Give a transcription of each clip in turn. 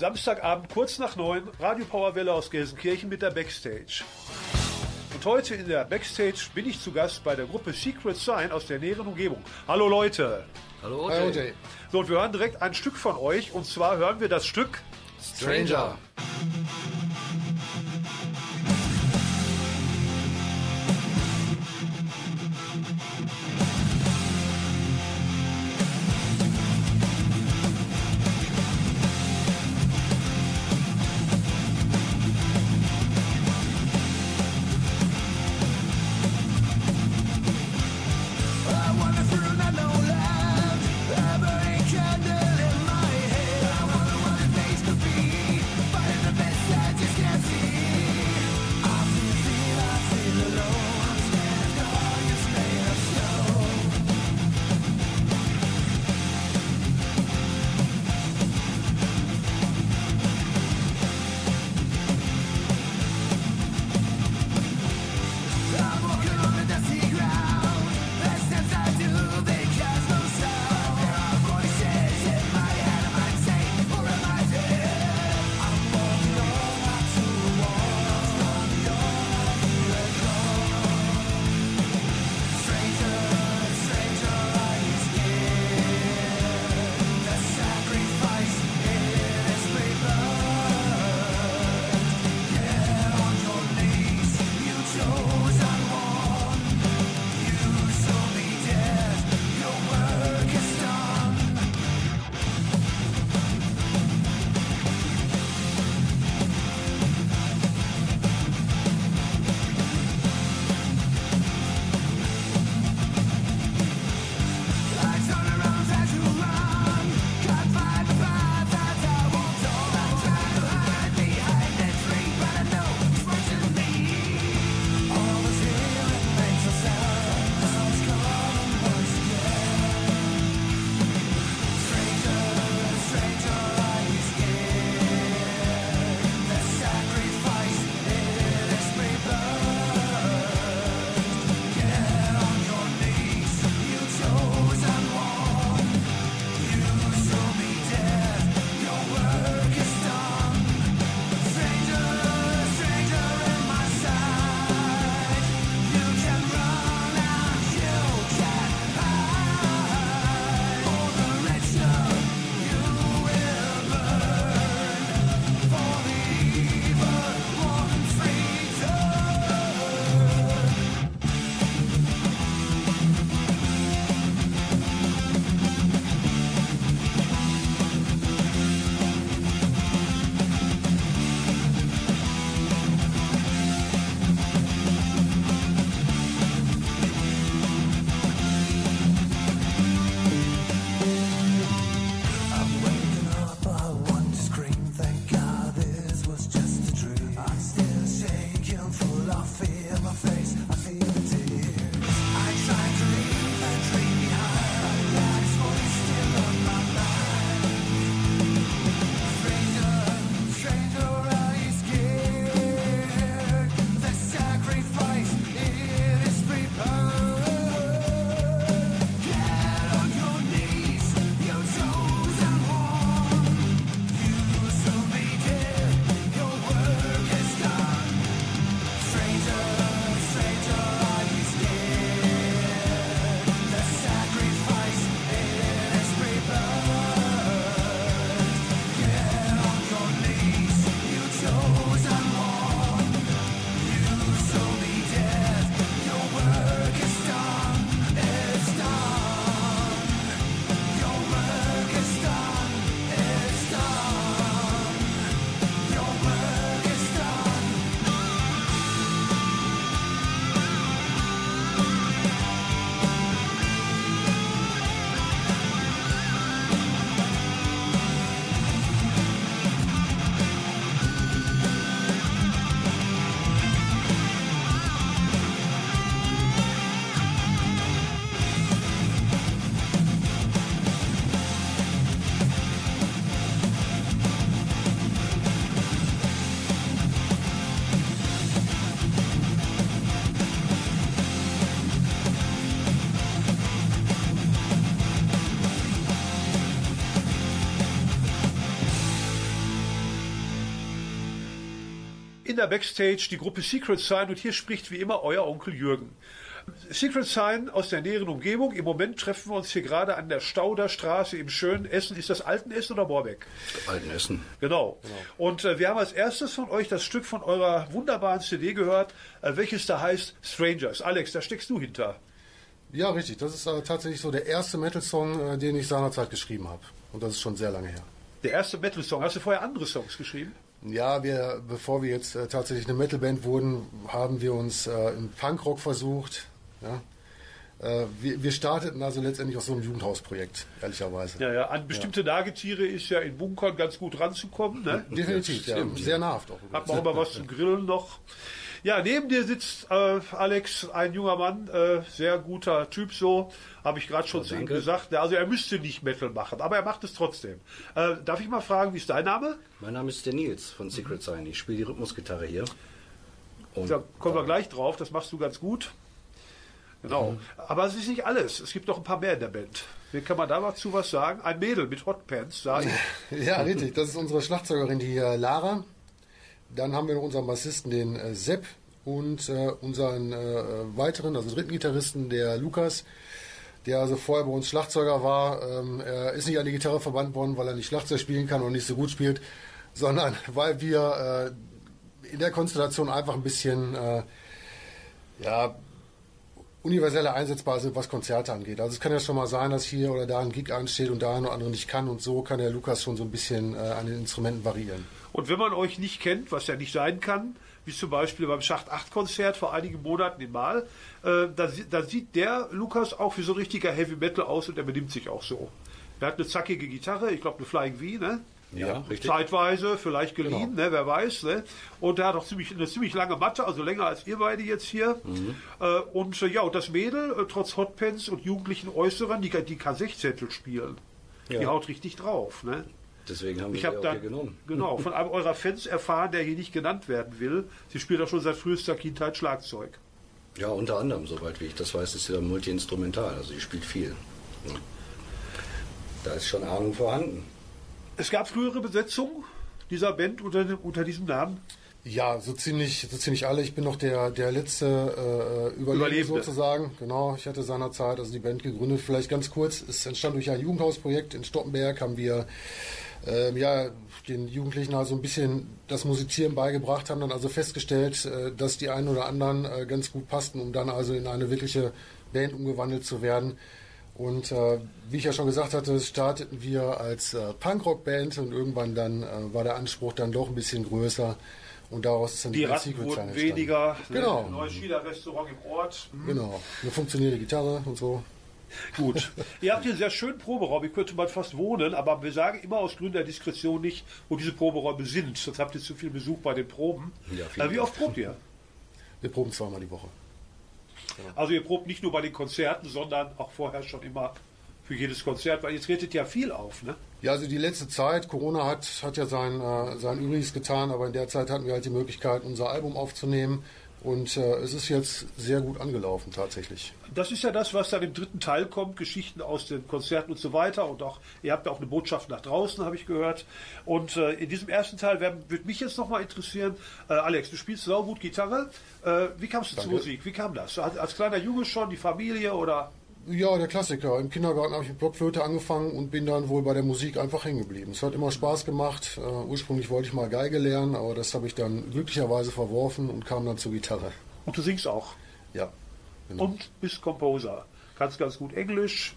Samstagabend kurz nach neun, Radio Powerwelle aus Gelsenkirchen mit der Backstage. Und heute in der Backstage bin ich zu Gast bei der Gruppe Secret Sign aus der näheren Umgebung. Hallo Leute. Hallo Hi. OJ. So, und wir hören direkt ein Stück von euch und zwar hören wir das Stück Stranger. In der Backstage die Gruppe Secret Sign und hier spricht wie immer euer Onkel Jürgen. Secret Sign aus der näheren Umgebung. Im Moment treffen wir uns hier gerade an der Stauderstraße im schönen Essen. Ist das Altenessen oder Borbeck? Altenessen. Genau. genau. Und äh, wir haben als erstes von euch das Stück von eurer wunderbaren CD gehört, äh, welches da heißt Strangers. Alex, da steckst du hinter. Ja, richtig. Das ist äh, tatsächlich so der erste Metal-Song, äh, den ich seinerzeit geschrieben habe. Und das ist schon sehr lange her. Der erste Metal-Song. Hast du vorher andere Songs geschrieben? Ja, wir, bevor wir jetzt äh, tatsächlich eine Metal-Band wurden, haben wir uns äh, im Punkrock versucht. Ja? Äh, wir, wir, starteten also letztendlich aus so einem Jugendhausprojekt, ehrlicherweise. Ja, ja, an bestimmte ja. Nagetiere ist ja in Bunkern ganz gut ranzukommen. Ne? Definitiv, ja, sehr nahrhaft auch. Hat man auch mal was zum Grillen noch. Ja, neben dir sitzt äh, Alex, ein junger Mann, äh, sehr guter Typ so, habe ich gerade schon oh, zu ihm gesagt. Also er müsste nicht Metal machen, aber er macht es trotzdem. Äh, darf ich mal fragen, wie ist dein Name? Mein Name ist der Nils von Secret Sign. Ich spiele die Rhythmusgitarre hier. Und da kommen wir gleich drauf, das machst du ganz gut. Genau. Mhm. Aber es ist nicht alles. Es gibt noch ein paar mehr in der Band. Wie kann man dazu was sagen? Ein Mädel mit Hotpants, sagen. ja, richtig. Das ist unsere Schlagzeugerin, die Lara. Dann haben wir noch unseren Bassisten, den äh, Sepp, und äh, unseren äh, weiteren, also dritten Gitarristen, der Lukas, der also vorher bei uns Schlagzeuger war. Ähm, er ist nicht an die Gitarre verbannt worden, weil er nicht Schlagzeug spielen kann und nicht so gut spielt, sondern weil wir äh, in der Konstellation einfach ein bisschen äh, ja, universeller einsetzbar sind, was Konzerte angeht. Also es kann ja schon mal sein, dass hier oder da ein Gig ansteht und da eine andere nicht kann und so kann der Lukas schon so ein bisschen äh, an den Instrumenten variieren. Und wenn man euch nicht kennt, was ja nicht sein kann, wie zum Beispiel beim Schacht 8 Konzert vor einigen Monaten in Mal, äh, da, da, sieht der Lukas auch wie so ein richtiger Heavy Metal aus und er benimmt sich auch so. Er hat eine zackige Gitarre, ich glaube eine Flying V, ne? Ja, richtig. Zeitweise, vielleicht geliehen, genau. ne, wer weiß. Ne? Und er hat auch ziemlich, eine ziemlich lange Matte, also länger als ihr beide jetzt hier. Mhm. Äh, und äh, ja, und das Mädel, äh, trotz Hotpants und jugendlichen Äußeren, die, die kann 16 spielen. Ja. Die haut richtig drauf. Ne? Deswegen haben wir ich hab dann, genommen. Genau, von einem eurer Fans erfahren, der hier nicht genannt werden will. Sie spielt auch schon seit frühester Kindheit Schlagzeug. Ja, unter anderem, soweit wie ich das weiß, ist sie dann multi-instrumental. Also sie spielt viel. Da ist schon Ahnung vorhanden. Es gab frühere Besetzungen dieser Band unter, unter diesem Namen? Ja, so ziemlich, so ziemlich alle. Ich bin noch der, der letzte äh, Überlebende, Überlebende sozusagen. Genau, ich hatte seinerzeit also die Band gegründet. Vielleicht ganz kurz, es entstand durch ein Jugendhausprojekt in Stoppenberg, haben wir äh, ja, den Jugendlichen also ein bisschen das Musizieren beigebracht, haben dann also festgestellt, äh, dass die einen oder anderen äh, ganz gut passten, um dann also in eine wirkliche Band umgewandelt zu werden. Und äh, wie ich ja schon gesagt hatte, starteten wir als äh, Punkrock-Band und irgendwann dann äh, war der Anspruch dann doch ein bisschen größer. Und daraus ist dann die, die Ratten wurden weniger. Genau. Ein neues Schieder-Restaurant im Ort. Mhm. Genau. Eine funktionierende Gitarre und so. Gut. Ihr habt hier einen sehr schönen Proberaum. Hier könnte man fast wohnen, aber wir sagen immer aus Gründen der Diskretion nicht, wo diese Proberäume sind. Sonst habt ihr zu viel Besuch bei den Proben. Ja, äh, wie oft probt ihr? Wir proben zweimal die Woche. Also ihr probt nicht nur bei den Konzerten, sondern auch vorher schon immer für jedes Konzert, weil ihr tretet ja viel auf, ne? Ja, also die letzte Zeit, Corona hat, hat ja sein, äh, sein Übriges getan, aber in der Zeit hatten wir halt die Möglichkeit, unser Album aufzunehmen. Und äh, es ist jetzt sehr gut angelaufen tatsächlich. Das ist ja das, was dann im dritten Teil kommt, Geschichten aus den Konzerten und so weiter. Und auch, ihr habt ja auch eine Botschaft nach draußen, habe ich gehört. Und äh, in diesem ersten Teil würde mich jetzt nochmal interessieren, äh, Alex, du spielst sau gut Gitarre. Äh, wie kamst du Danke. zur Musik? Wie kam das? Als, als kleiner Junge schon, die Familie oder? Ja, der Klassiker. Im Kindergarten habe ich mit Blockflöte angefangen und bin dann wohl bei der Musik einfach hängen geblieben. Es hat immer Spaß gemacht. Uh, ursprünglich wollte ich mal Geige lernen, aber das habe ich dann glücklicherweise verworfen und kam dann zur Gitarre. Und du singst auch? Ja. Genau. Und bist Composer. Kannst ganz gut Englisch.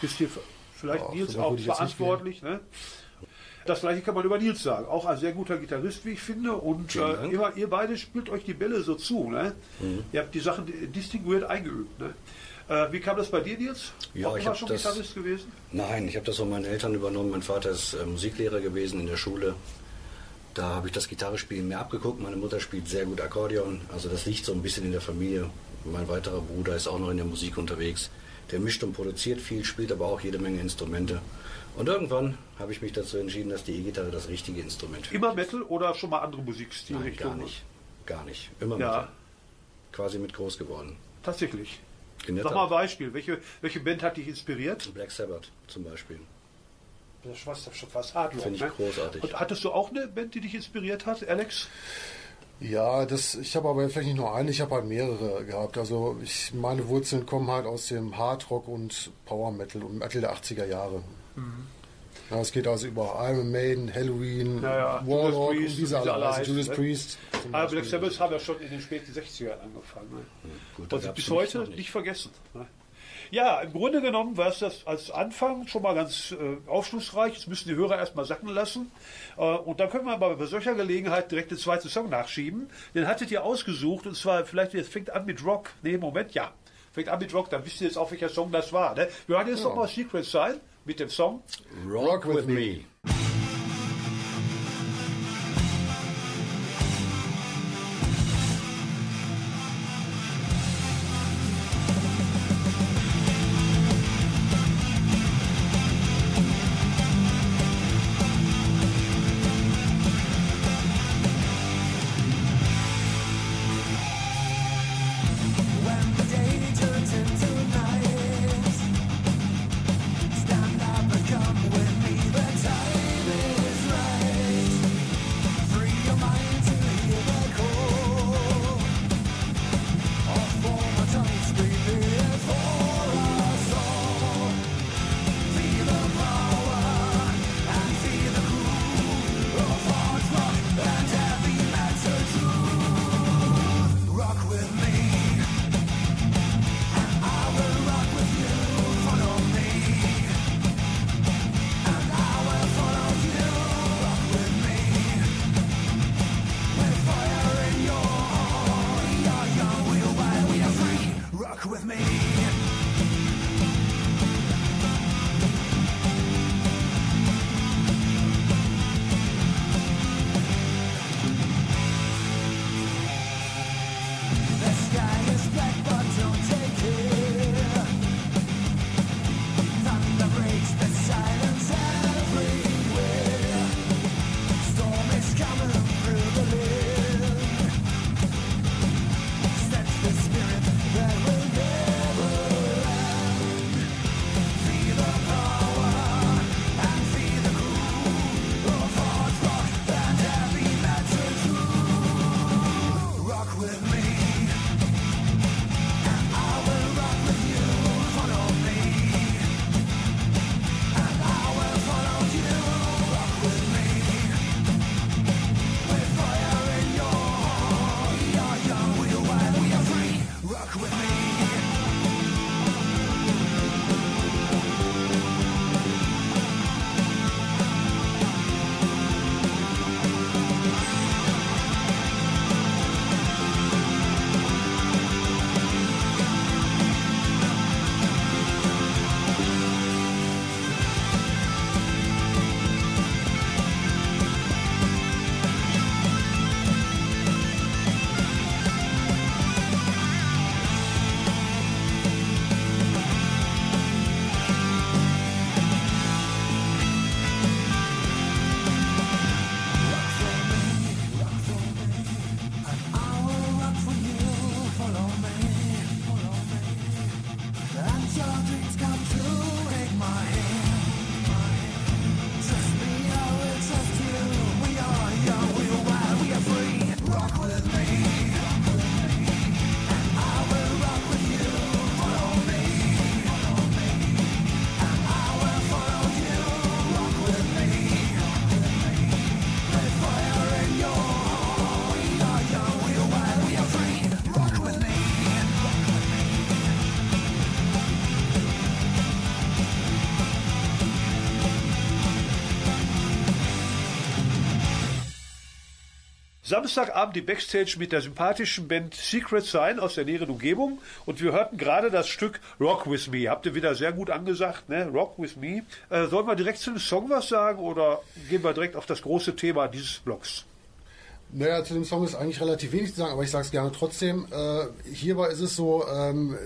Bist hier vielleicht ja, Nils auch verantwortlich. Ne? Das gleiche kann man über Nils sagen. Auch ein sehr guter Gitarrist, wie ich finde. Und äh, ihr, ihr, beide spielt euch die Bälle so zu. Ne? Mhm. Ihr habt die Sachen distinguiert eingeübt. Ne? Äh, wie kam das bei dir jetzt? Ja, Auch ich habe schon das, Gitarrist gewesen? Nein, ich habe das von meinen Eltern übernommen. Mein Vater ist äh, Musiklehrer gewesen in der Schule. Da habe ich das Gitarrespielen mir abgeguckt. Meine Mutter spielt sehr gut Akkordeon. Also das liegt so ein bisschen in der Familie. Mein weiterer Bruder ist auch noch in der Musik unterwegs. Der mischt und produziert viel, spielt aber auch jede Menge Instrumente. Und irgendwann habe ich mich dazu entschieden, dass die E-Gitarre das richtige Instrument ist. Immer Metal oder schon mal andere Musikstile? Nein, gar nicht. Gar nicht. Immer ja. Metal. Quasi mit groß geworden. Tatsächlich. Sag mal ein Beispiel. Welche, welche Band hat dich inspiriert? Black Sabbath zum Beispiel. Das war schon fast hart. Finde ich ne? großartig. Und hattest du auch eine Band, die dich inspiriert hat, Alex? Ja, das, ich habe aber vielleicht nicht nur eine, ich habe halt mehrere gehabt. Also ich, meine Wurzeln kommen halt aus dem Hardrock und Power Metal und Metal der 80er Jahre. Mhm. Ja, es geht also über Iron Maiden, Halloween, ja, ja. Warlock und diese alle. Also Judas ne? Priest. Aber Black Sabbath haben ja schon in den späten 60ern angefangen. Ne? Gut, und sind bis heute nicht. nicht vergessen. Ne? Ja, im Grunde genommen war es das als Anfang schon mal ganz äh, aufschlussreich. Jetzt müssen die Hörer erstmal sacken lassen. Äh, und dann können wir aber bei solcher Gelegenheit direkt den zweiten Song nachschieben. Den hattet ihr ausgesucht und zwar vielleicht, jetzt fängt an mit Rock. Nee, Moment, ja. Fängt an mit Rock, dann wisst ihr jetzt auch, welcher Song das war. Ne? Wir hören jetzt ja. nochmal Secret sein mit of Song Rock, Rock with, with me. me. Samstagabend die Backstage mit der sympathischen Band Secret Sign aus der näheren Umgebung und wir hörten gerade das Stück Rock With Me. Habt ihr wieder sehr gut angesagt, ne? Rock With Me. Äh, sollen wir direkt zu dem Song was sagen oder gehen wir direkt auf das große Thema dieses Blogs? Naja, zu dem Song ist eigentlich relativ wenig zu sagen, aber ich sage es gerne trotzdem. Äh, hierbei ist es so, ähm,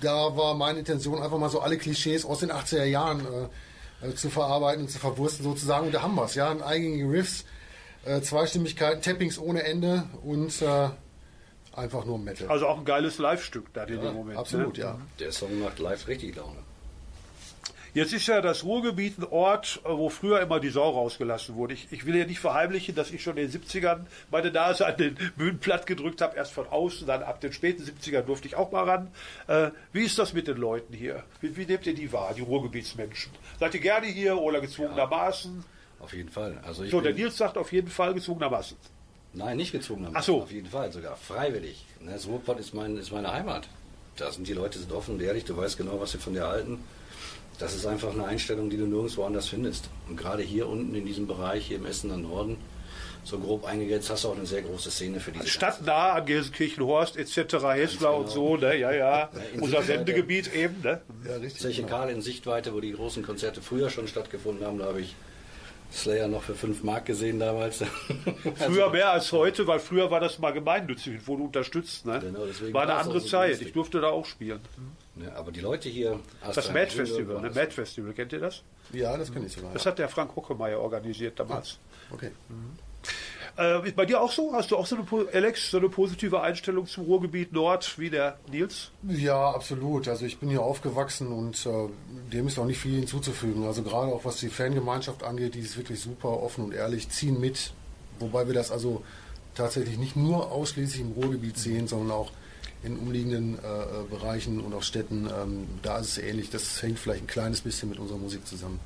da war meine Intention einfach mal so alle Klischees aus den 80er Jahren äh, zu verarbeiten und zu verwursten sozusagen. Und da haben wir es, ja, ein eingängige Riffs, äh, Zweistimmigkeiten, Tappings ohne Ende und äh, einfach nur Metal. Also auch ein geiles Live-Stück da in dem Moment. Absolut, ne? ja. Der Song macht live richtig Laune. Jetzt ist ja das Ruhrgebiet ein Ort, wo früher immer die Sau rausgelassen wurde. Ich, ich will ja nicht verheimlichen, dass ich schon in den 70ern meine Nase an den Bühnen platt gedrückt habe, erst von außen, dann ab den späten 70ern durfte ich auch mal ran. Äh, wie ist das mit den Leuten hier? Wie, wie, nehmt ihr die wahr, die Ruhrgebietsmenschen? Seid ihr gerne hier oder gezwungenermaßen? Ja, auf jeden Fall. Also so, der Nils sagt auf jeden Fall gezwungenermaßen. Nein, nicht gezwungenermaßen. Ach so. Auf jeden Fall, sogar freiwillig. Ne, das Ruhrpott ist, mein, ist meine Heimat. Da sind die Leute sind offen und ehrlich, du weißt genau, was sie von dir halten das ist einfach eine Einstellung, die du nirgendwo anders findest. Und gerade hier unten in diesem Bereich, hier im Essener Norden, so grob eingegrenzt, hast du auch eine sehr große Szene für diese Stadt nah an Gelsenkirchen-Horst etc., Hessler genau. und so, ne? ja, ja, ja unser Sendegebiet eben. Ne? Ja, richtig. Zeche Karl in Sichtweite, wo die großen Konzerte früher schon stattgefunden haben, da habe ich Slayer noch für 5 Mark gesehen damals. früher mehr als heute, weil früher war das mal gemeinnützig, wurde unterstützt. Ne? Genau, war eine andere so Zeit, günstig. ich durfte da auch spielen. Ne, aber die Leute hier. Das Mad Festival, ne? Mad Festival, kennt ihr das? Ja, das kenne ich sogar. Das hat der Frank Huckemeyer organisiert damals. Ah, okay. Mhm. Äh, bei dir auch so? Hast du auch so eine, Alex, so eine positive Einstellung zum Ruhrgebiet Nord wie der Nils? Ja, absolut. Also ich bin hier aufgewachsen und äh, dem ist auch nicht viel hinzuzufügen. Also gerade auch was die Fangemeinschaft angeht, die ist wirklich super offen und ehrlich, ziehen mit. Wobei wir das also tatsächlich nicht nur ausschließlich im Ruhrgebiet sehen, sondern auch in umliegenden äh, äh, Bereichen und auch Städten, ähm, da ist es ähnlich. Das hängt vielleicht ein kleines bisschen mit unserer Musik zusammen.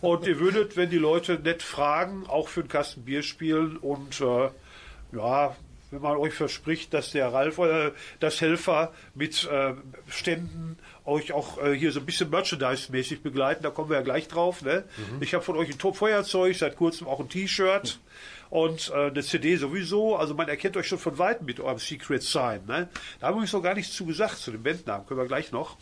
Und ihr würdet, wenn die Leute nett fragen, auch für einen Kasten Bier spielen und äh, ja, wenn man euch verspricht, dass der Ralf, äh, das Helfer mit äh, Ständen euch auch äh, hier so ein bisschen Merchandise-mäßig begleiten, da kommen wir ja gleich drauf. Ne? Mhm. Ich habe von euch ein Top-Feuerzeug, seit kurzem auch ein T-Shirt. Mhm und äh, eine CD sowieso. Also man erkennt euch schon von weitem mit eurem Secret Sign. Ne? Da haben wir noch gar nichts zu gesagt, zu dem Bandnamen, können wir gleich noch.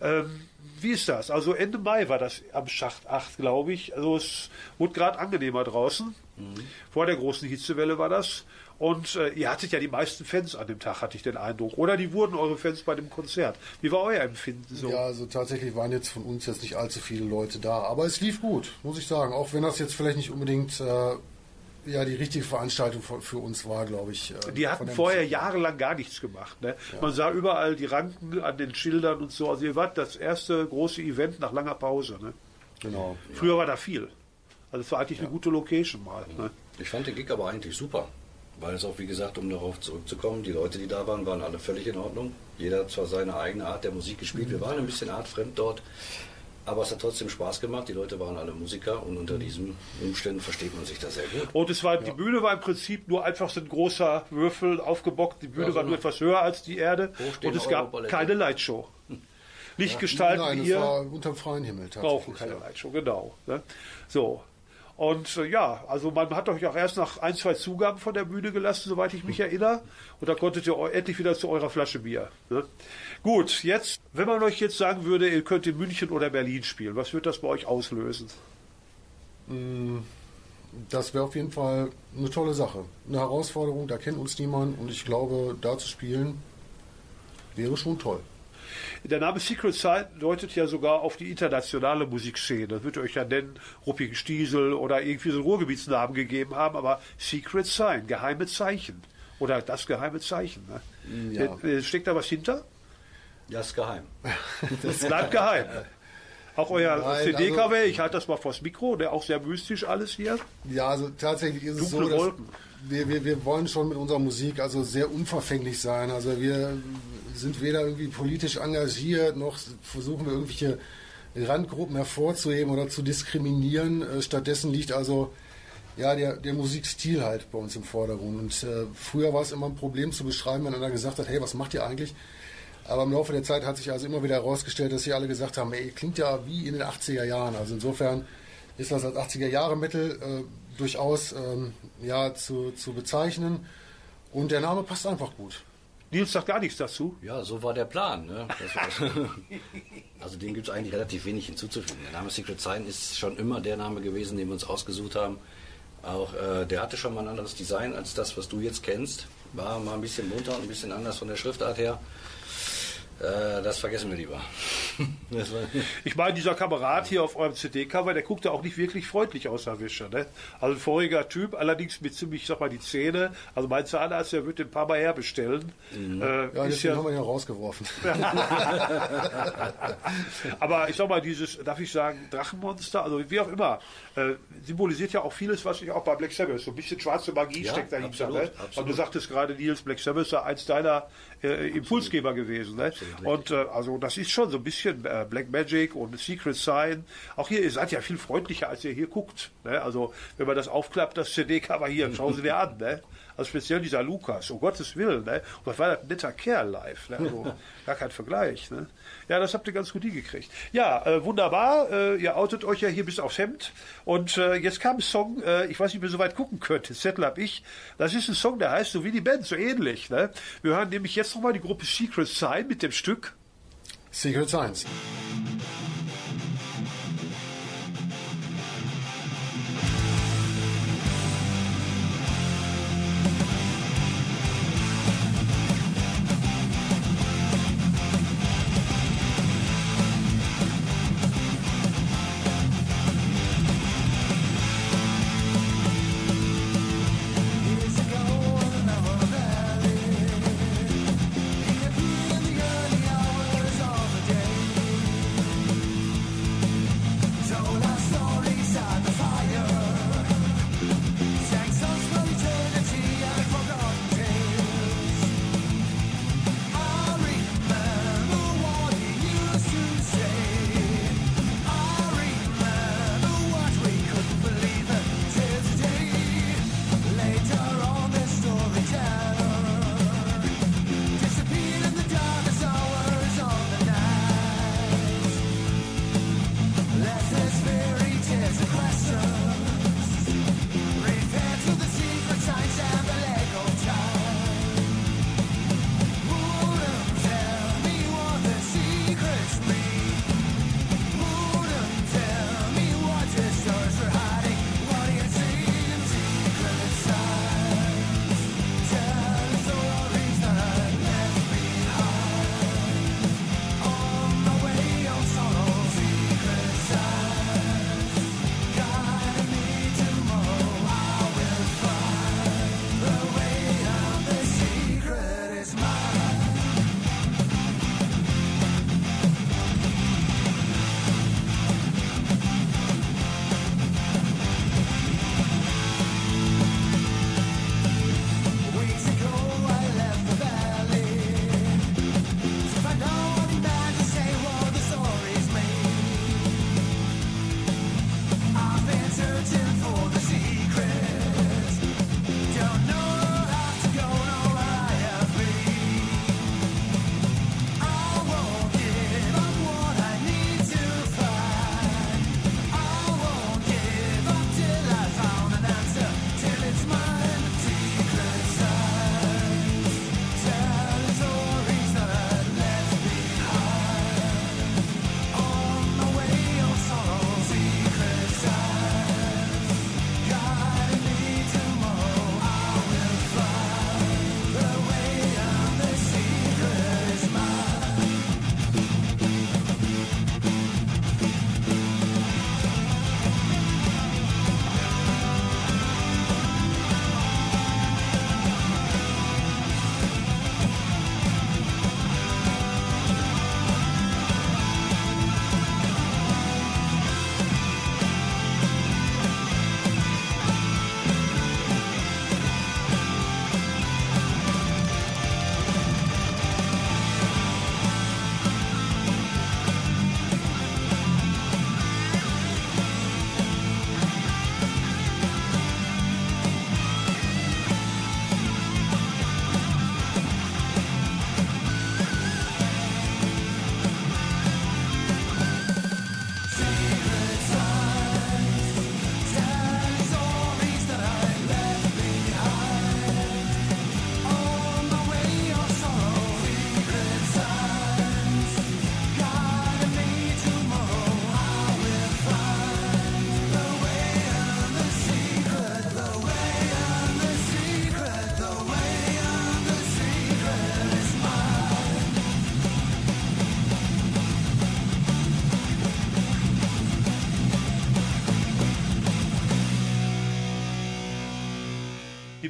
Ähm, wie ist das? Also Ende Mai war das am Schacht 8, glaube ich. Also es wurde gerade angenehmer draußen. Mhm. Vor der großen Hitzewelle war das. Und äh, ihr hattet ja die meisten Fans an dem Tag, hatte ich den Eindruck. Oder die wurden eure Fans bei dem Konzert. Wie war euer Empfinden so? Ja, also tatsächlich waren jetzt von uns jetzt nicht allzu viele Leute da. Aber es lief gut, muss ich sagen. Auch wenn das jetzt vielleicht nicht unbedingt äh, ja die richtige Veranstaltung für uns war, glaube ich. Äh, die hatten vorher Musik. jahrelang gar nichts gemacht. Ne? Ja. Man sah überall die Ranken an den Schildern und so. Also ihr wart das erste große Event nach langer Pause. Ne? Genau. Früher ja. war da viel. Also es war eigentlich ja. eine gute Location mal. Ne? Ich fand den Gig aber eigentlich super. Weil es auch, wie gesagt, um darauf zurückzukommen, die Leute, die da waren, waren alle völlig in Ordnung. Jeder hat zwar seine eigene Art der Musik gespielt. Mhm. Wir waren ein bisschen artfremd dort. Aber es hat trotzdem Spaß gemacht. Die Leute waren alle Musiker und unter diesen Umständen versteht man sich da sehr gut. Und es war, ja. die Bühne war im Prinzip nur einfach so ein großer Würfel aufgebockt. Die Bühne ja, so war nur etwas höher als die Erde und es gab keine Lightshow. Nicht ja, gestalten nein, hier. War unter freien Himmel Brauchen keine Lightshow, genau. Ne? So. Und äh, ja, also man hat euch auch erst nach ein, zwei Zugaben von der Bühne gelassen, soweit ich mich erinnere. Und da konntet ihr endlich wieder zu eurer Flasche Bier. Ne? Gut, jetzt, wenn man euch jetzt sagen würde, ihr könnt in München oder Berlin spielen, was wird das bei euch auslösen? Mm, das wäre auf jeden Fall eine tolle Sache. Eine Herausforderung, da kennt uns niemand und ich glaube, da zu spielen wäre schon toll. Der Name Secret Side deutet ja sogar auf die internationale Musikszene. Das wird euch ja nennen, Ruppigen Stiesel oder irgendwie so einen Ruhrgebietsnamen gegeben haben, aber Secret Sign, geheime Zeichen. Oder das geheime Zeichen. Ne? Ja. Äh, steckt da was hinter? Ja, ist geheim. das bleibt geheim. Auch euer CD-Cover, also, ich halte das mal vors Mikro, der auch sehr mystisch alles hier. Ja, also tatsächlich ist es Dunkle so, dass wir, wir, wir wollen schon mit unserer Musik also sehr unverfänglich sein. Also wir sind weder irgendwie politisch engagiert, noch versuchen wir irgendwelche Randgruppen hervorzuheben oder zu diskriminieren. Äh, stattdessen liegt also ja, der, der Musikstil halt bei uns im Vordergrund. Und äh, früher war es immer ein Problem zu beschreiben, wenn einer gesagt hat, hey, was macht ihr eigentlich? Aber im Laufe der Zeit hat sich also immer wieder herausgestellt, dass sie alle gesagt haben, ey, klingt ja wie in den 80er Jahren. Also insofern ist das als 80er Jahre Metal äh, durchaus ähm, ja, zu, zu bezeichnen. Und der Name passt einfach gut. Nils sagt gar nichts dazu. Ja, so war der Plan. Ne? also dem gibt es eigentlich relativ wenig hinzuzufügen. Der Name Secret Sign ist schon immer der Name gewesen, den wir uns ausgesucht haben. Auch äh, der hatte schon mal ein anderes Design als das, was du jetzt kennst. War mal ein bisschen bunter und ein bisschen anders von der Schriftart her. Äh, das vergessen wir lieber. ich meine, dieser Kamerad hier auf eurem CD-Cover, der guckt ja auch nicht wirklich freundlich aus, Herr Wischer. Ne? Also ein voriger Typ, allerdings mit ziemlich, sag mal, die Zähne. Also mein Zahnarzt, der wird den ein paar Mal herbestellen. Mhm. Äh, ja, deswegen ja, haben wir ihn ja rausgeworfen. Aber ich sag mal, dieses, darf ich sagen, Drachenmonster, also wie auch immer, äh, symbolisiert ja auch vieles, was ich auch bei Black Sabbath, so ein bisschen schwarze Magie ja, steckt dahinter. Absolut, ne? absolut. Und du sagtest gerade, Nils, Black Sabbath ist eins deiner äh, Impulsgeber gewesen. Ne? Und äh, also das ist schon so ein bisschen äh, Black Magic und Secret Sign. Auch hier, ihr seid ja viel freundlicher, als ihr hier guckt. Ne? Also wenn man das aufklappt, das CD-Cover hier, schauen Sie dir an. Ne? Also speziell dieser Lukas, um Gottes Willen. Ne? Und was war das ein netter Kerl live. Ne? Also gar kein Vergleich. Ne? Ja, das habt ihr ganz gut hingekriegt. Ja, äh, wunderbar. Äh, ihr outet euch ja hier bis aufs Hemd. Und äh, jetzt kam ein Song, äh, ich weiß nicht, ob ihr so weit gucken könnt. Zettel hab ich. Das ist ein Song, der heißt so wie die Band, so ähnlich. Ne? Wir hören nämlich jetzt nochmal die Gruppe Secret Sign mit dem Stück Secret Signs.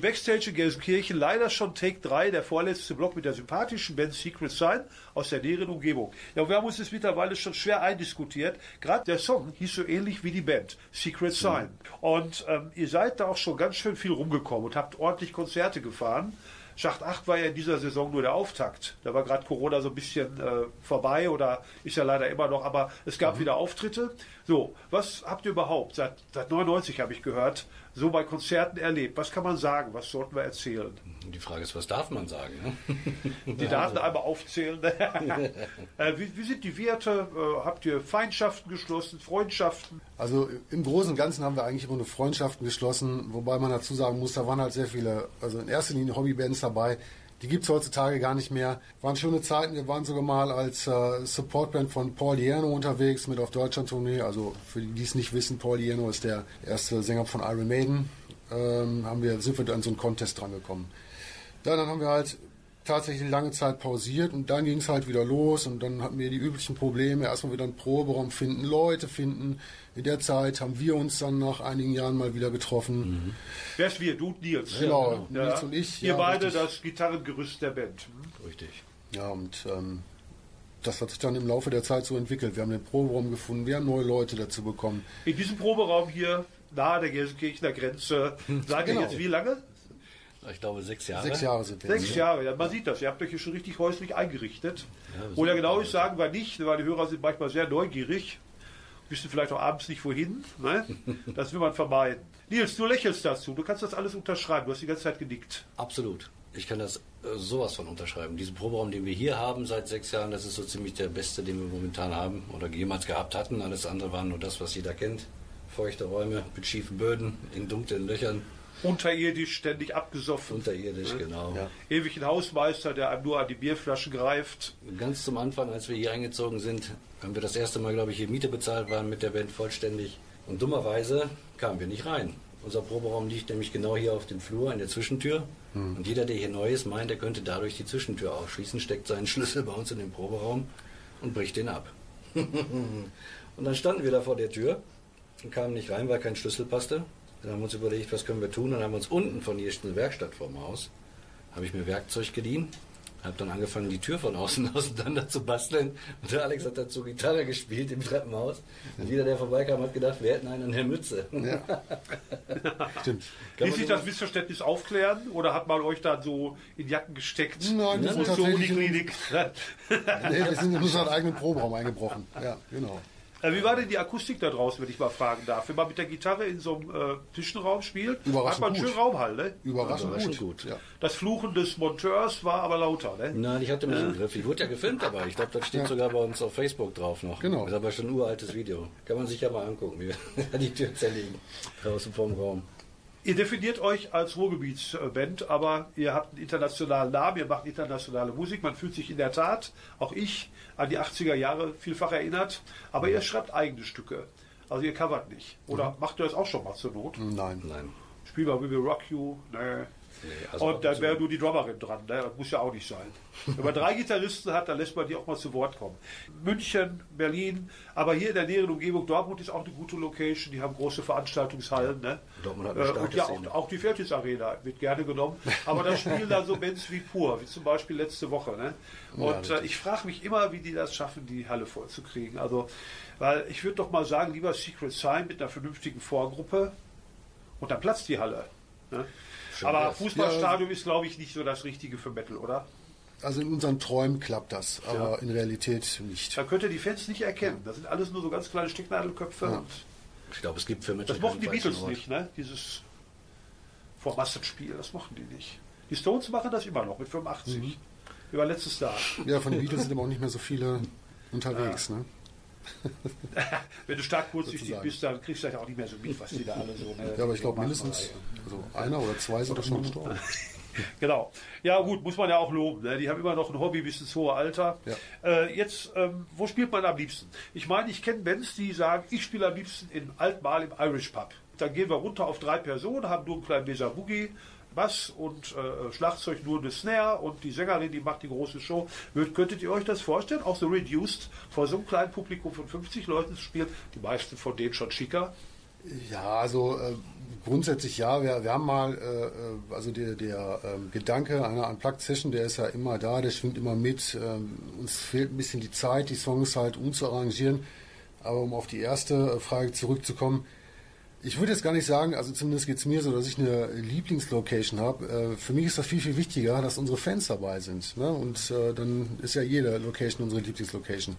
Backstage in Gelsenkirchen leider schon Take 3, der vorletzte Block mit der sympathischen Band Secret Sign aus der näheren Umgebung. Ja, wir haben uns das mittlerweile schon schwer eindiskutiert. Gerade der Song hieß so ähnlich wie die Band, Secret Sign. Mhm. Und ähm, ihr seid da auch schon ganz schön viel rumgekommen und habt ordentlich Konzerte gefahren. Schacht 8 war ja in dieser Saison nur der Auftakt. Da war gerade Corona so ein bisschen äh, vorbei oder ist ja leider immer noch, aber es gab mhm. wieder Auftritte. So, was habt ihr überhaupt seit, seit 99 habe ich gehört, so bei Konzerten erlebt? Was kann man sagen? Was sollten wir erzählen? Die Frage ist, was darf man sagen? Ne? die Daten also. einmal aufzählen. Äh, wie, wie, sind die Werte? Äh, habt ihr Feindschaften geschlossen, Freundschaften? Also im Großen und Ganzen haben wir eigentlich immer nur Freundschaften geschlossen, wobei man dazu sagen muss, da waren halt sehr viele, also in erster Linie Hobbybands dabei, die gibt es heutzutage gar nicht mehr. Waren schöne Zeiten. Wir waren sogar mal als äh, Supportband von Paul Diano unterwegs mit auf Deutschland-Tournee. Also für die, die es nicht wissen, Paul Diano ist der erste Sänger von Iron Maiden. Ähm, haben wir, sind wir an so einen Contest drangekommen. Ja, dann haben wir halt tatsächlich lange Zeit pausiert und dann ging es halt wieder los und dann hatten wir die üblichen Probleme. Erstmal wieder einen Proberaum finden, Leute finden. In der Zeit haben wir uns dann nach einigen Jahren mal wieder getroffen. Mhm. Wer ist wir? Du, Nils. Genau, ja, Nils und ich. Ihr ja, beide richtig. das Gitarrengerüst der Band. Mhm. Richtig. Ja, und ähm, das hat sich dann im Laufe der Zeit so entwickelt. Wir haben den Proberaum gefunden, wir haben neue Leute dazu bekommen. In diesem Proberaum hier, nahe der Gelsenkirchener Grenze, seid ihr genau. jetzt wie lange? Ich glaube, sechs Jahre. Sechs Jahre sind wir. Sechs Jahre, ja, man sieht das. Ihr habt euch hier schon richtig häuslich eingerichtet. Ja, Oder genau ich sagen wir nicht, weil die Hörer sind manchmal sehr neugierig. Wissen vielleicht auch abends nicht wohin. Ne? Das will man vermeiden. Nils, du lächelst dazu. Du kannst das alles unterschreiben. Du hast die ganze Zeit genickt. Absolut. Ich kann das äh, sowas von unterschreiben. Diesen Proberaum, den wir hier haben seit sechs Jahren, das ist so ziemlich der beste, den wir momentan haben oder jemals gehabt hatten. Alles andere war nur das, was jeder kennt. Feuchte Räume mit schiefen Böden, in dunklen Löchern unterirdisch ständig abgesoffen. Unterirdisch, ne? genau. Ja. Ewig ein Hausmeister, der einem nur an die Bierflaschen greift. Ganz zum Anfang, als wir hier eingezogen sind, haben wir das erste Mal, glaube ich, hier Miete bezahlt, waren mit der Band vollständig. Und dummerweise kamen wir nicht rein. Unser Proberaum liegt nämlich genau hier auf dem Flur in der Zwischentür. Hm. Und jeder, der hier neu ist, meint, er könnte dadurch die Zwischentür aufschließen, steckt seinen Schlüssel bei uns in den Proberaum und bricht den ab. und dann standen wir da vor der Tür und kamen nicht rein, weil kein Schlüssel passte. Dann haben wir uns überlegt, was können wir tun. Dann haben wir uns unten von hier eine Werkstatt vorm Haus. Habe ich mir Werkzeug geliehen. Habe dann angefangen, die Tür von außen auseinander zu basteln. Und der Alex hat dazu Gitarre gespielt im Treppenhaus. Und jeder, der vorbeikam, hat gedacht, wir hätten einen an der Mütze. Ja. Stimmt. Ließ sich das Missverständnis aufklären? Oder hat man euch da so in Jacken gesteckt? Nein, das ist zur Uniklinik. nee, wir sind in unseren eigenen Proberaum eingebrochen. Ja, genau. Äh, wie war denn die Akustik da draußen, wenn ich mal fragen darf? Wenn man mit der Gitarre in so einem äh, Zwischenraum spielt, hat man einen schönen Raumhall, ne? Überraschend, Überraschend gut. gut. Ja. Das Fluchen des Monteurs war aber lauter, ne? Nein, ich hatte mich äh. im Griff. Ich wurde ja gefilmt dabei. Ich glaube, das steht ja. sogar bei uns auf Facebook drauf noch. Genau. Das ist aber schon ein uraltes Video. Kann man sich ja mal angucken, wie wir die Tür zerlegen. Draußen vorm Raum. Ihr definiert euch als Ruhrgebietsband, aber ihr habt einen internationalen Namen, ihr macht internationale Musik. Man fühlt sich in der Tat, auch ich, an die 80er Jahre vielfach erinnert. Aber ihr schreibt eigene Stücke. Also ihr covert nicht. Oder mhm. macht ihr das auch schon mal zur Not? Nein. Nein. Spiel mal We Will Rock You. Nee. Nee, also und dann wäre nur die Drummerin dran. Ne? Das muss ja auch nicht sein. Wenn man drei Gitarristen hat, dann lässt man die auch mal zu Wort kommen. München, Berlin, aber hier in der näheren Umgebung, Dortmund ist auch eine gute Location. Die haben große Veranstaltungshallen. Ne? Dortmund hat eine äh, und ja, auch, auch, die Fertis Arena wird gerne genommen. Aber da spielen da so Bands wie Pur, wie zum Beispiel letzte Woche. Ne? Und ja, äh, ich frage mich immer, wie die das schaffen, die Halle voll zu kriegen. Also, weil ich würde doch mal sagen, lieber Secret Sign mit einer vernünftigen Vorgruppe und dann platzt die Halle. Ne? Aber Fußballstadion ja, ist, glaube ich, nicht so das Richtige für Metal, oder? Also in unseren Träumen klappt das, aber ja. in Realität nicht. Da könnt ihr die Fans nicht erkennen. Das sind alles nur so ganz kleine Stecknadelköpfe. Ja. ich glaube, es gibt für Metal. Das mochten die Beatles nicht, ne? Dieses Vormassenspiel, das mochten die nicht. Die Stones machen das immer noch mit 85. Mhm. War letztes Jahr. Ja, von den Beatles sind aber auch nicht mehr so viele unterwegs, ja. ne? Wenn du stark kurzsichtig bist, dann kriegst du halt auch nicht mehr so mit, was die da alle so. Ne, ja, aber ich glaube mindestens also einer oder zwei sind doch schon gestorben. genau. Ja, gut, muss man ja auch loben. Ne? Die haben immer noch ein Hobby bis ins hohe Alter. Ja. Äh, jetzt, ähm, wo spielt man am liebsten? Ich meine, ich kenne Bands, die sagen, ich spiele am liebsten in Altmal im Irish Pub. Dann gehen wir runter auf drei Personen, haben nur einen kleinen Mesa Boogie, Bass und äh, Schlagzeug nur eine Snare und die Sängerin, die macht die große Show. Könntet ihr euch das vorstellen? Auch so Reduced vor so einem kleinen Publikum von 50 Leuten zu spielen, die meisten von denen schon schicker. Ja, also äh, grundsätzlich ja. Wir, wir haben mal, äh, äh also der, der äh, Gedanke einer Unplugged-Session, der ist ja immer da, der schwingt immer mit. Ähm, uns fehlt ein bisschen die Zeit, die Songs halt umzuarrangieren. Aber um auf die erste äh, Frage zurückzukommen, ich würde jetzt gar nicht sagen, also zumindest geht es mir so, dass ich eine Lieblingslocation habe. Äh, für mich ist das viel, viel wichtiger, dass unsere Fans dabei sind. Ne? Und äh, dann ist ja jede Location unsere Lieblingslocation.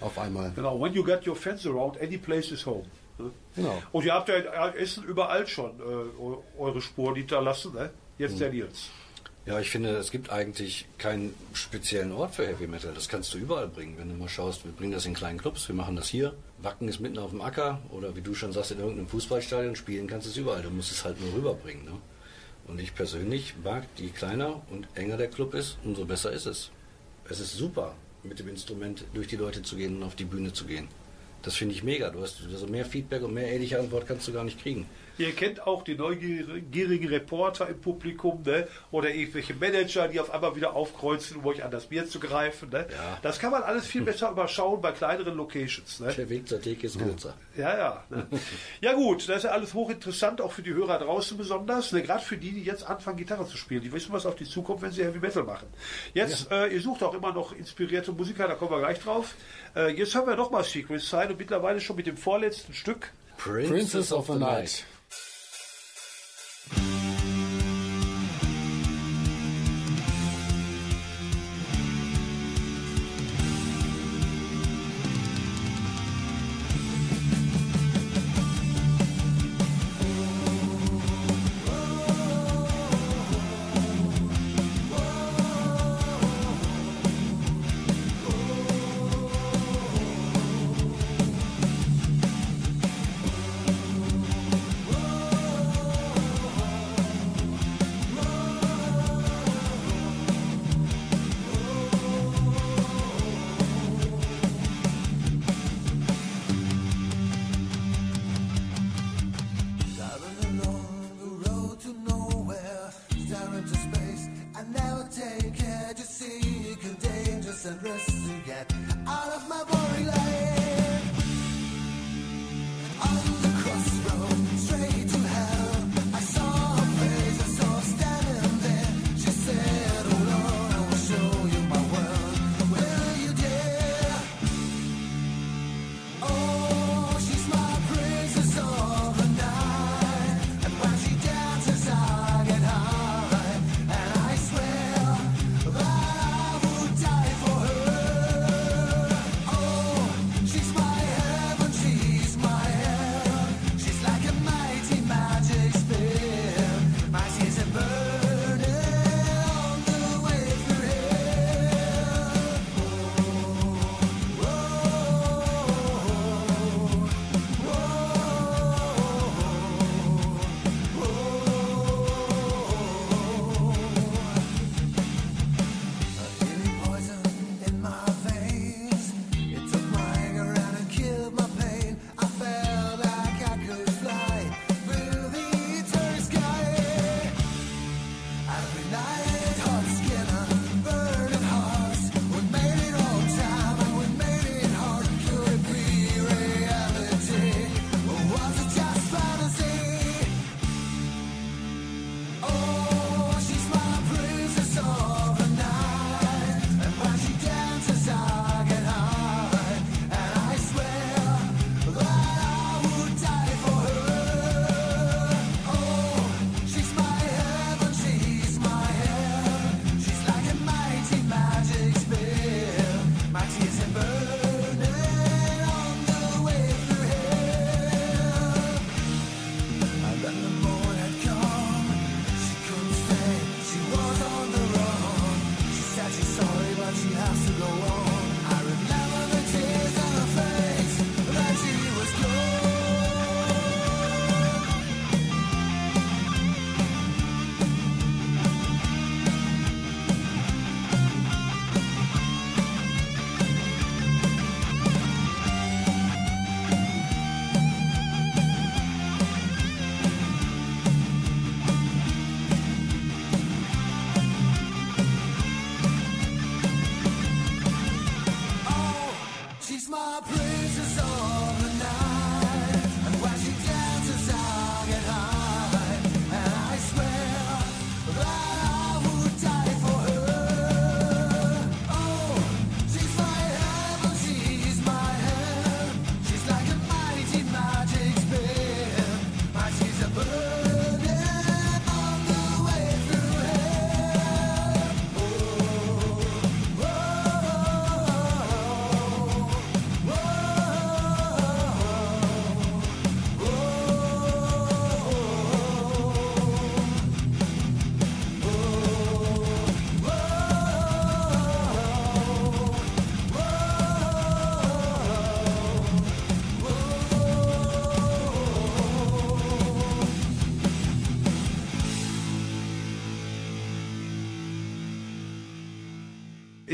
Auf einmal. Genau, when you get your fans around, any place is home. Ne? Genau. Und ihr habt ja in Essen überall schon äh, eure Spuren hinterlassen, ne? Jetzt mhm. der Nils. Ja, ich finde, es gibt eigentlich keinen speziellen Ort für Heavy Metal. Das kannst du überall bringen. Wenn du mal schaust, wir bringen das in kleinen Clubs, wir machen das hier. Wacken ist mitten auf dem Acker oder wie du schon sagst, in irgendeinem Fußballstadion spielen kannst du es überall. Du musst es halt nur rüberbringen. Ne? Und ich persönlich mag, je kleiner und enger der Club ist, umso besser ist es. Es ist super, mit dem Instrument durch die Leute zu gehen und auf die Bühne zu gehen. Das finde ich mega. Du hast also mehr Feedback und mehr ehrliche Antwort kannst du gar nicht kriegen. Ihr kennt auch die neugierigen Reporter im Publikum ne? oder irgendwelche Manager, die auf einmal wieder aufkreuzen, um euch an das Bier zu greifen. Ne? Ja. Das kann man alles viel besser überschauen bei kleineren Locations. Ne? Der Weg zur Theke ist kürzer. Ja, ja. Ne? ja gut, das ist ja alles hochinteressant, auch für die Hörer draußen besonders. Ne? Gerade für die, die jetzt anfangen, Gitarre zu spielen. Die wissen, was auf die zukommt, wenn sie Heavy Metal machen. Jetzt, ja. äh, ihr sucht auch immer noch inspirierte Musiker, da kommen wir gleich drauf. Äh, jetzt haben wir nochmal Secret Sign und mittlerweile schon mit dem vorletzten Stück. Princess, Princess of the Night. Bye.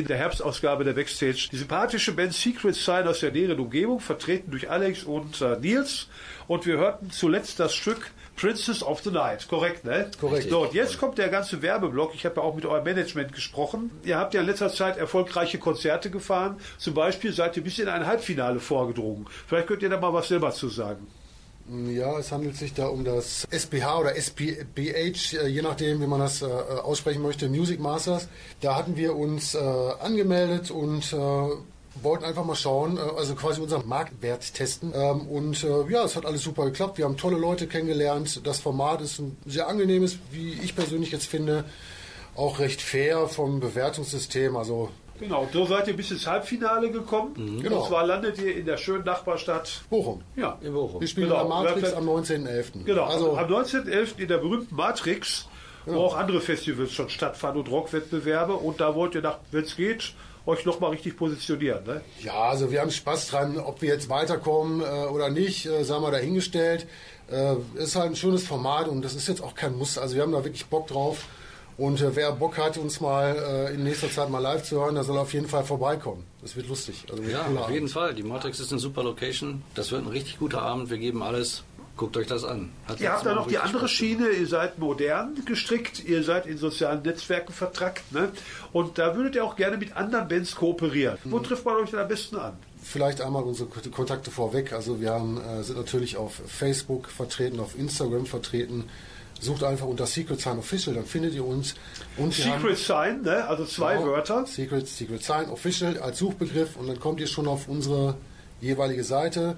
In der Herbstausgabe der Backstage die sympathische Band Secret Sign aus der näheren Umgebung, vertreten durch Alex und äh, Nils. Und wir hörten zuletzt das Stück Princess of the Night. Korrekt, ne? Korrekt. So, und jetzt kommt der ganze Werbeblock. Ich habe ja auch mit eurem Management gesprochen. Ihr habt ja in letzter Zeit erfolgreiche Konzerte gefahren. Zum Beispiel seid ihr bis in ein Halbfinale vorgedrungen. Vielleicht könnt ihr da mal was selber zu sagen. Ja, es handelt sich da um das SPH oder SPH, äh, je nachdem, wie man das äh, aussprechen möchte, Music Masters. Da hatten wir uns äh, angemeldet und äh, wollten einfach mal schauen, äh, also quasi unseren Marktwert testen. Ähm, und äh, ja, es hat alles super geklappt. Wir haben tolle Leute kennengelernt. Das Format ist ein sehr angenehmes, wie ich persönlich jetzt finde, auch recht fair vom Bewertungssystem. Also Genau, so seid ihr bis ins Halbfinale gekommen. Mhm. Genau. Und zwar landet ihr in der schönen Nachbarstadt Bochum. Ja. In Bochum. Wir spielen Genau. in der Matrix am 19.11. Genau, Also, am 19.11. in der berühmten Matrix, wo Genau. auch andere Festivals schon stattfanden und Rockwettbewerbe. Und da wollt ihr, wenn es geht, euch nochmal richtig positionieren. Ne? ja, also wir haben Spaß dran, ob wir jetzt weiterkommen äh, oder nicht, äh, sagen wir dahingestellt. Äh, ist halt ein schönes Format und das ist jetzt auch kein Muss. Also wir haben da wirklich Bock drauf. Und äh, wer Bock hat, uns mal äh, in nächster Zeit mal live zu hören, der soll auf jeden Fall vorbeikommen. Das wird lustig. Also wird Ja, auf jeden Abend. Fall. Die Matrix ist eine super Location. Das wird ein richtig guter Abend. Wir geben alles. Guckt euch das an. Hat Ihr habt da noch die andere Spaß gemacht. Schiene, ihr seid modern gestrickt, ihr seid in sozialen Netzwerken vertrackt. Ne? Und da würdet ihr auch gerne mit anderen Bands kooperieren. Wo trifft man euch denn am besten an? Vielleicht einmal unsere Kontakte vorweg. Also wir haben, äh, sind natürlich auf Facebook vertreten, auf Instagram vertreten. Sucht einfach unter Secret Sign Official, dann findet ihr uns. Und Secret Sign, ne? also zwei Genau. Wörter. Secret, Secret Sign Official als Suchbegriff und dann kommt ihr schon auf unsere jeweilige Seite.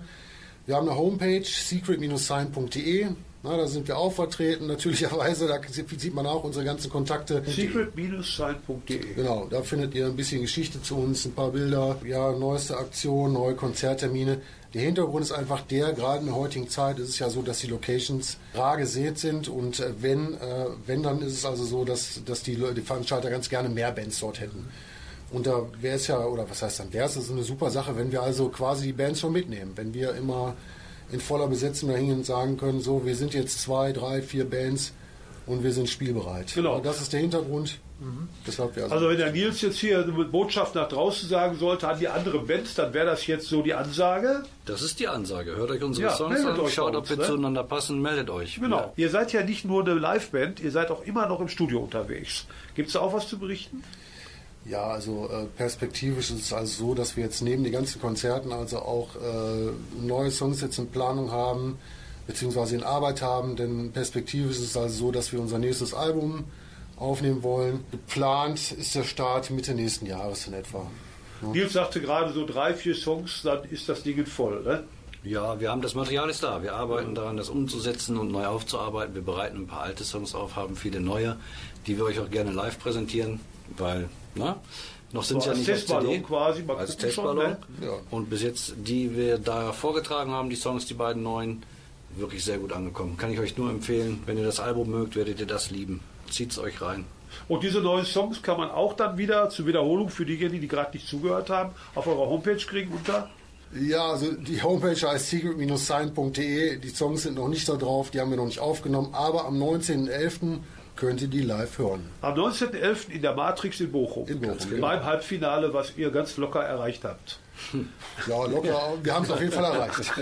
Wir haben eine Homepage, secret-sign.de. Da sind wir auch vertreten, natürlicherweise. Da sieht man auch unsere ganzen Kontakte. Secret-sign.de Genau, da findet ihr ein bisschen Geschichte zu uns, ein paar Bilder, ja, neueste Aktionen, neue Konzerttermine. Der Hintergrund ist einfach der, gerade in der heutigen Zeit ist es ja so, dass die Locations rar gesät sind und äh, wenn, äh, wenn dann ist es also so, dass, dass die, die Veranstalter ganz gerne mehr Bands dort hätten. Und da wäre es ja, oder was heißt dann, wäre es ist eine super Sache, wenn wir also quasi die Bands schon mitnehmen. Wenn wir immer in voller Besetzung dahin sagen können, so, wir sind jetzt zwei, drei, vier Bands und wir sind spielbereit. Genau. Und das ist der Hintergrund. Deshalb wir Also wenn der Nils jetzt hier eine Botschaft nach draußen sagen sollte an die anderen Bands, dann wäre das jetzt so die Ansage. Das ist die Ansage. Hört euch unsere Ja, Songs an, euch schaut, bei ob uns, wir ne? zueinander passen, meldet euch. Genau. Ja. Ihr seid ja nicht nur eine Liveband, ihr seid auch immer noch im Studio unterwegs. Gibt es da auch was zu berichten? Ja, also äh, perspektivisch ist es also so, dass wir jetzt neben den ganzen Konzerten also auch äh, neue Songs jetzt in Planung haben, beziehungsweise in Arbeit haben, denn perspektivisch ist es also so, dass wir unser nächstes Album aufnehmen wollen. Geplant ist der Start Mitte nächsten Jahres in etwa. Nils sagte gerade so drei, vier Songs, dann ist das Ding voll. Ne? Ja, wir haben das Material ist da. Wir arbeiten daran, das umzusetzen und neu aufzuarbeiten. Wir bereiten ein paar alte Songs auf, haben viele neue, die wir euch auch gerne live präsentieren, weil, na, noch sind So ja als nicht auf Testballon CD. quasi, mal als gucken schon, Testballon. ne? Ja. Und bis jetzt, die wir da vorgetragen haben, die Songs, die beiden neuen, wirklich sehr gut angekommen. Kann ich euch nur empfehlen. Wenn ihr das Album mögt, werdet ihr das lieben. Zieht's euch rein. Und diese neuen Songs kann man auch dann wieder zur Wiederholung für diejenigen, die gerade nicht zugehört haben, auf eurer Homepage kriegen unter. Ja, also die Homepage heißt secret-sign.de. Die Songs sind noch nicht da drauf, die haben wir noch nicht aufgenommen, aber am 19.11. könnt ihr die live hören. Am 19.11. in der Matrix in Bochum. In Bochum, Ganz genau. Beim Halbfinale, was ihr ganz locker erreicht habt. Ja, locker, wir haben es auf jeden Fall erreicht.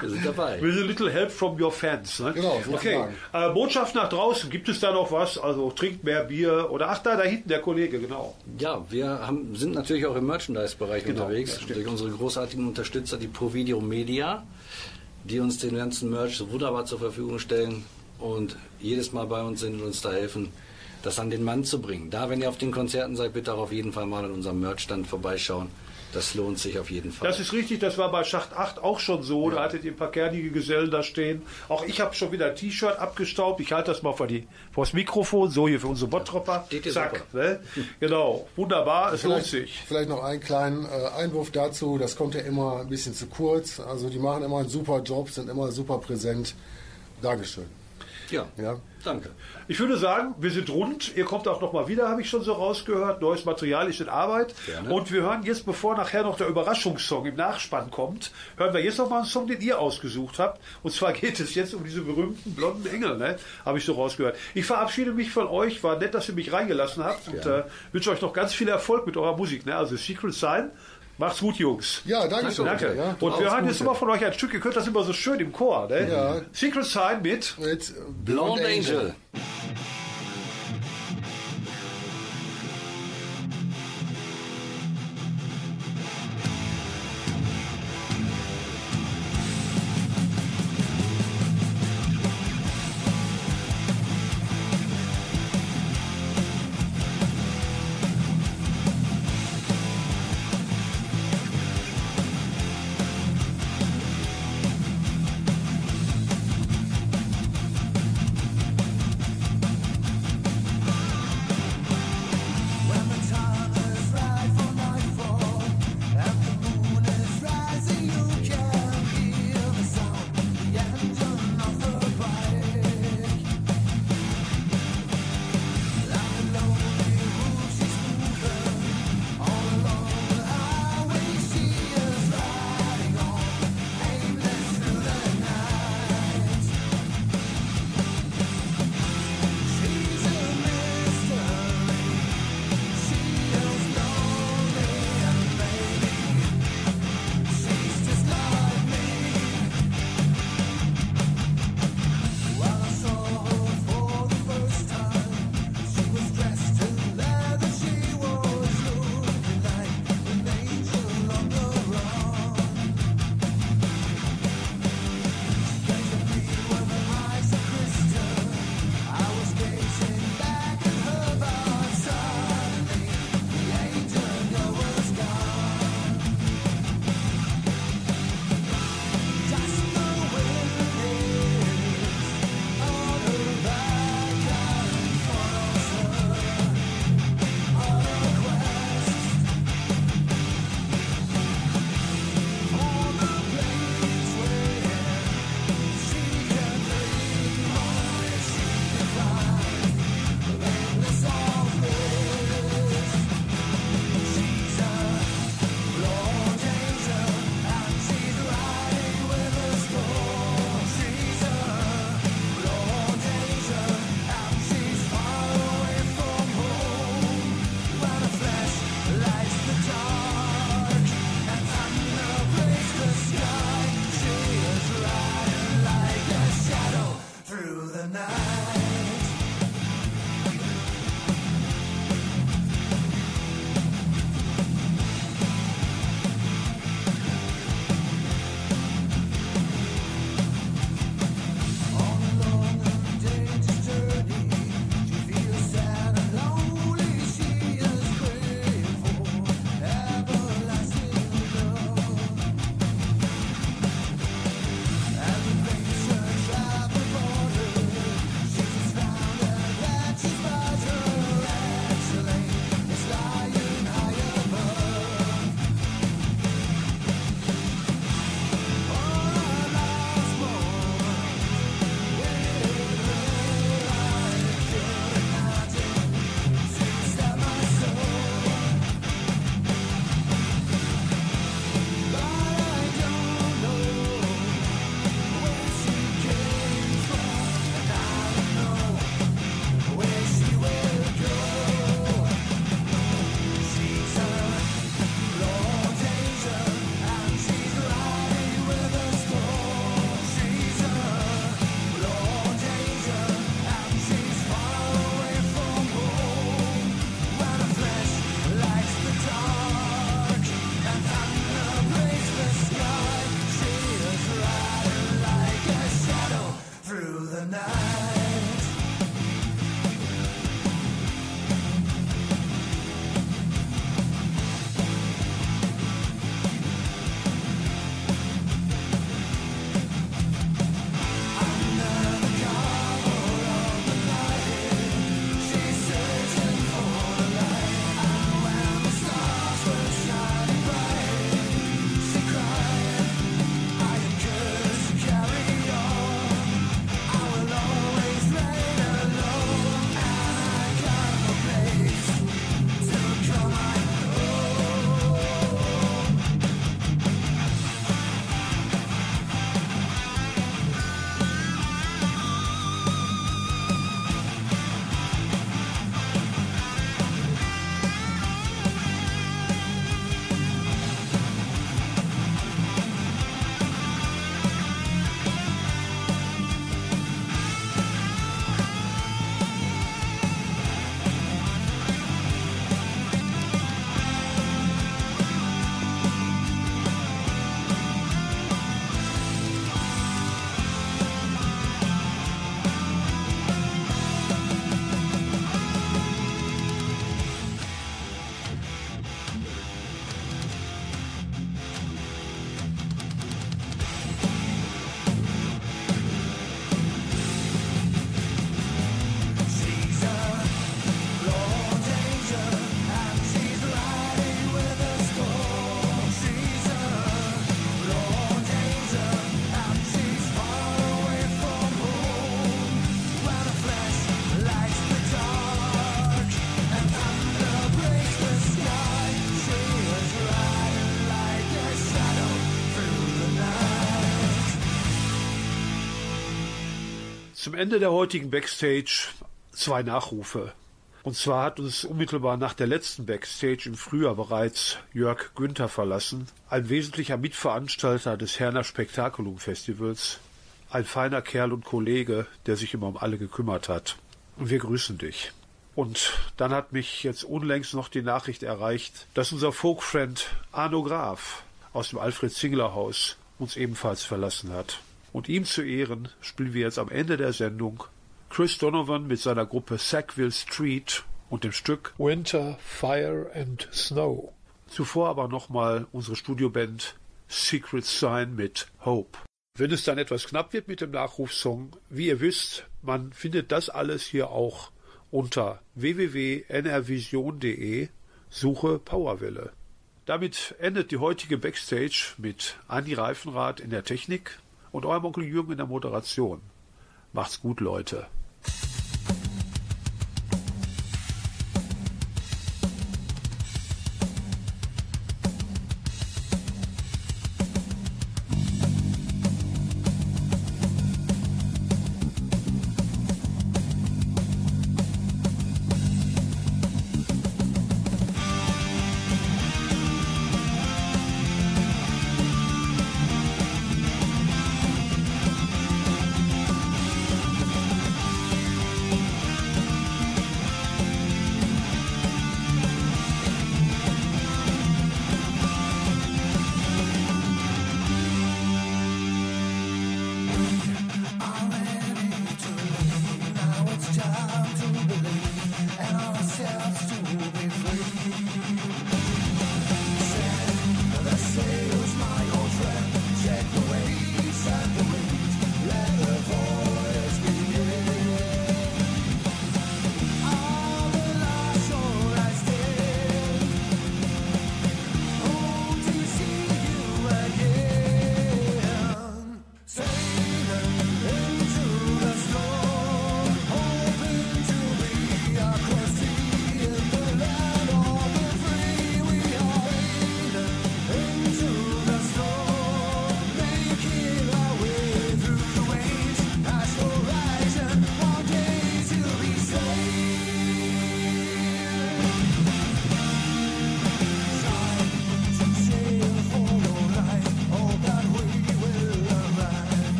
Wir sind dabei. With a little help from your fans. Ne? Genau, Okay. sozusagen. Äh, Botschaft nach draußen. Gibt es da noch was? Also trinkt mehr Bier oder ach da, da hinten der Kollege, genau. Ja, wir haben, sind natürlich auch im Merchandise-Bereich Genau, unterwegs. durch unsere großartigen Unterstützer, die Provideo Media, die uns den ganzen Merch so wunderbar zur Verfügung stellen und jedes Mal bei uns sind und uns da helfen, das an den Mann zu bringen. Da, wenn ihr auf den Konzerten seid, bitte auch auf jeden Fall mal an unserem Merchstand vorbeischauen. Das lohnt sich auf jeden Fall. Das ist richtig, das war bei Schacht 8 auch schon so. Da hattet ihr ein paar kernige Gesellen da stehen. Auch ich habe schon wieder ein T-Shirt abgestaubt. Ich halte das mal vor, die, vor das Mikrofon, so hier für unsere Bottropper. Dir Zack. Ne? Genau, wunderbar, es lohnt Vielleicht, sich. vielleicht noch einen kleinen äh, Einwurf dazu. Das kommt ja immer ein bisschen zu kurz. Also die machen immer einen super Job, sind immer super präsent. Dankeschön. Ja, ja. danke. Ich würde sagen, wir sind rund. Ihr kommt auch noch mal wieder, habe ich schon so rausgehört. Neues Material ist in Arbeit. Gerne. Und wir hören jetzt, bevor nachher noch der Überraschungssong im Nachspann kommt, hören wir jetzt noch mal einen Song, den ihr ausgesucht habt. Und zwar geht es jetzt um diese berühmten blonden Engel, ne? habe ich so rausgehört. Ich verabschiede mich von euch. War nett, dass ihr mich reingelassen habt. Und äh, wünsche euch noch ganz viel Erfolg mit eurer Musik. Ne? Also Secret Sign. Macht's gut, Jungs. Ja, danke schön. Danke. Ja, und wir hören jetzt immer von euch ein Stück. Ihr könnt das immer so schön im Chor. Ne? Ja. Secret Sign mit, mit Blonde Angel. Angel. Zum Ende der heutigen Backstage zwei Nachrufe. Und zwar hat uns unmittelbar nach der letzten Backstage im Frühjahr bereits Jörg Günther verlassen, ein wesentlicher Mitveranstalter des Herner Spektakulum Festivals, ein feiner Kerl und Kollege, der sich immer um alle gekümmert hat. Und wir grüßen dich. Und dann hat mich jetzt unlängst noch die Nachricht erreicht, dass unser Folkfriend Arno Graf aus dem Alfred Zingler Haus uns ebenfalls verlassen hat. Und ihm zu Ehren spielen wir jetzt am Ende der Sendung Chris Donovan mit seiner Gruppe Sackville Street und dem Stück Winter, Fire and Snow. Zuvor aber nochmal unsere Studioband Secret Sign mit Hope. Wenn es dann etwas knapp wird mit dem Nachrufsong, wie ihr wisst, man findet das alles hier auch unter www.nrvision.de Suche Powerwelle. Damit endet die heutige Backstage mit Andi Reifenrad in der Technik und eurem Onkel Jürgen in der Moderation. Macht's gut, Leute.